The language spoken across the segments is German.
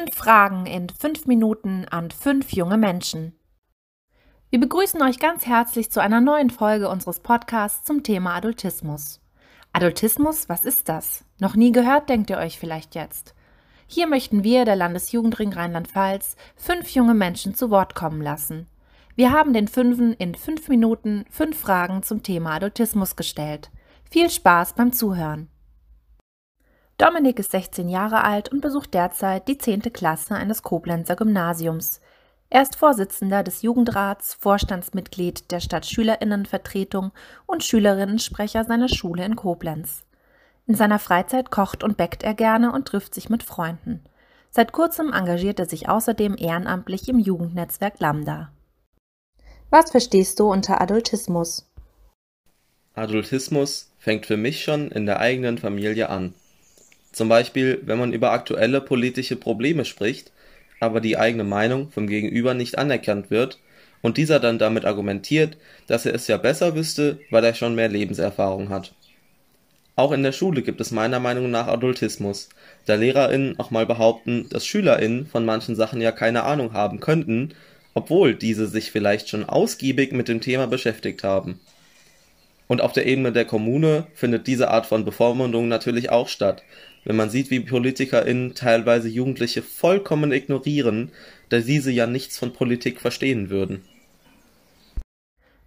Fünf Fragen in fünf Minuten an fünf junge Menschen. Wir begrüßen euch ganz herzlich zu einer neuen Folge unseres Podcasts zum Thema Adultismus. Adultismus, was ist das? Noch nie gehört, denkt ihr euch vielleicht jetzt. Hier möchten wir, der Landesjugendring Rheinland-Pfalz, fünf junge Menschen zu Wort kommen lassen. Wir haben den Fünfen in fünf Minuten fünf Fragen zum Thema Adultismus gestellt. Viel Spaß beim Zuhören. Dominik ist 16 Jahre alt und besucht derzeit die 10. Klasse eines Koblenzer Gymnasiums. Er ist Vorsitzender des Jugendrats, Vorstandsmitglied der Stadtschülerinnenvertretung und Schülerinnensprecher seiner Schule in Koblenz. In seiner Freizeit kocht und bäckt er gerne und trifft sich mit Freunden. Seit kurzem engagiert er sich außerdem ehrenamtlich im Jugendnetzwerk Lambda. Was verstehst du unter Adultismus? Adultismus fängt für mich schon in der eigenen Familie an. Zum Beispiel, wenn man über aktuelle politische Probleme spricht, aber die eigene Meinung vom Gegenüber nicht anerkannt wird und dieser dann damit argumentiert, dass er es ja besser wüsste, weil er schon mehr Lebenserfahrung hat. Auch in der Schule gibt es meiner Meinung nach Adultismus, da LehrerInnen auch mal behaupten, dass SchülerInnen von manchen Sachen ja keine Ahnung haben könnten, obwohl diese sich vielleicht schon ausgiebig mit dem Thema beschäftigt haben. Und auf der Ebene der Kommune findet diese Art von Bevormundung natürlich auch statt, wenn man sieht, wie PolitikerInnen teilweise Jugendliche vollkommen ignorieren, da diese ja nichts von Politik verstehen würden.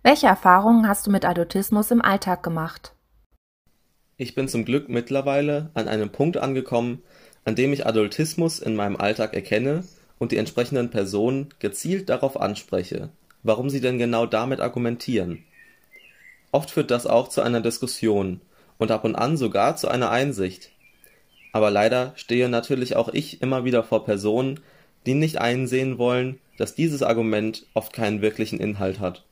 Welche Erfahrungen hast du mit Adultismus im Alltag gemacht? Ich bin zum Glück mittlerweile an einem Punkt angekommen, an dem ich Adultismus in meinem Alltag erkenne und die entsprechenden Personen gezielt darauf anspreche, warum sie denn genau damit argumentieren. Oft führt das auch zu einer Diskussion und ab und an sogar zu einer Einsicht, aber leider stehe natürlich auch ich immer wieder vor Personen, die nicht einsehen wollen, dass dieses Argument oft keinen wirklichen Inhalt hat.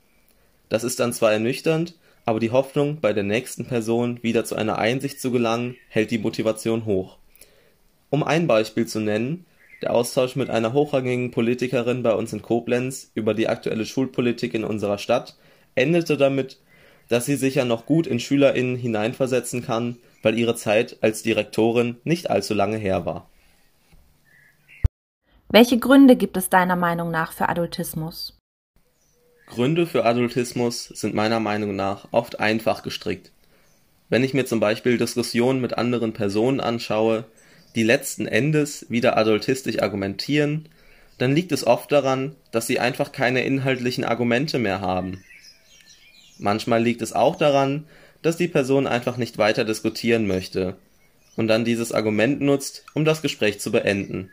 Das ist dann zwar ernüchternd, aber die Hoffnung, bei der nächsten Person wieder zu einer Einsicht zu gelangen, hält die Motivation hoch. Um ein Beispiel zu nennen, der Austausch mit einer hochrangigen Politikerin bei uns in Koblenz über die aktuelle Schulpolitik in unserer Stadt endete damit, dass sie sich ja noch gut in SchülerInnen hineinversetzen kann, weil ihre Zeit als Direktorin nicht allzu lange her war. Welche Gründe gibt es deiner Meinung nach für Adultismus? Gründe für Adultismus sind meiner Meinung nach oft einfach gestrickt. Wenn ich mir zum Beispiel Diskussionen mit anderen Personen anschaue, die letzten Endes wieder adultistisch argumentieren, dann liegt es oft daran, dass sie einfach keine inhaltlichen Argumente mehr haben. Manchmal liegt es auch daran, dass die Person einfach nicht weiter diskutieren möchte und dann dieses Argument nutzt, um das Gespräch zu beenden.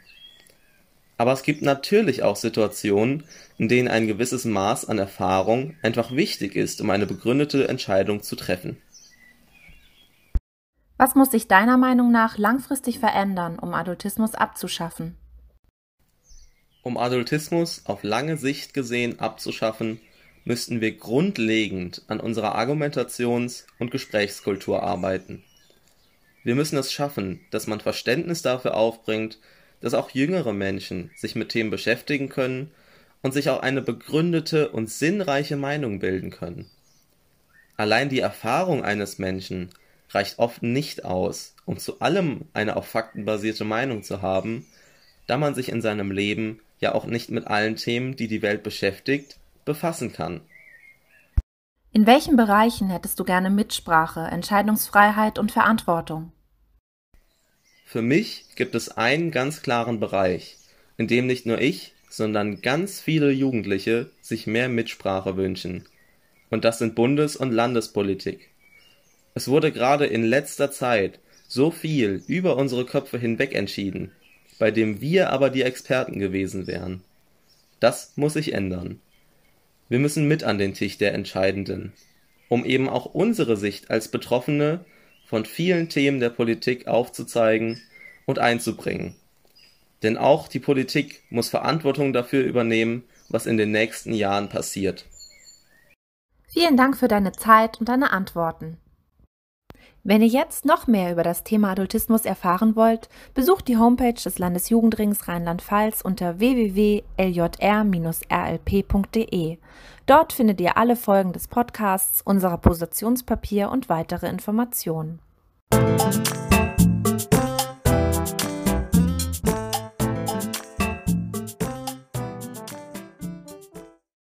Aber es gibt natürlich auch Situationen, in denen ein gewisses Maß an Erfahrung einfach wichtig ist, um eine begründete Entscheidung zu treffen. Was muss sich deiner Meinung nach langfristig verändern, um Adultismus abzuschaffen? Um Adultismus auf lange Sicht gesehen abzuschaffen, müssten wir grundlegend an unserer Argumentations- und Gesprächskultur arbeiten. Wir müssen es schaffen, dass man Verständnis dafür aufbringt, dass auch jüngere Menschen sich mit Themen beschäftigen können und sich auch eine begründete und sinnreiche Meinung bilden können. Allein die Erfahrung eines Menschen reicht oft nicht aus, um zu allem eine auf Fakten basierte Meinung zu haben, da man sich in seinem Leben ja auch nicht mit allen Themen, die die Welt beschäftigt, befassen kann. In welchen Bereichen hättest du gerne Mitsprache, Entscheidungsfreiheit und Verantwortung? Für mich gibt es einen ganz klaren Bereich, in dem nicht nur ich, sondern ganz viele Jugendliche sich mehr Mitsprache wünschen. Und das sind Bundes- und Landespolitik. Es wurde gerade in letzter Zeit so viel über unsere Köpfe hinweg entschieden, bei dem wir aber die Experten gewesen wären. Das muss sich ändern. Wir müssen mit an den Tisch der Entscheidenden, um eben auch unsere Sicht als Betroffene von vielen Themen der Politik aufzuzeigen und einzubringen. Denn auch die Politik muss Verantwortung dafür übernehmen, was in den nächsten Jahren passiert. Vielen Dank für deine Zeit und deine Antworten. Wenn ihr jetzt noch mehr über das Thema Adultismus erfahren wollt, besucht die Homepage des Landesjugendrings Rheinland-Pfalz unter www.ljr-rlp.de. Dort findet ihr alle Folgen des Podcasts, unserer Positionspapier und weitere Informationen.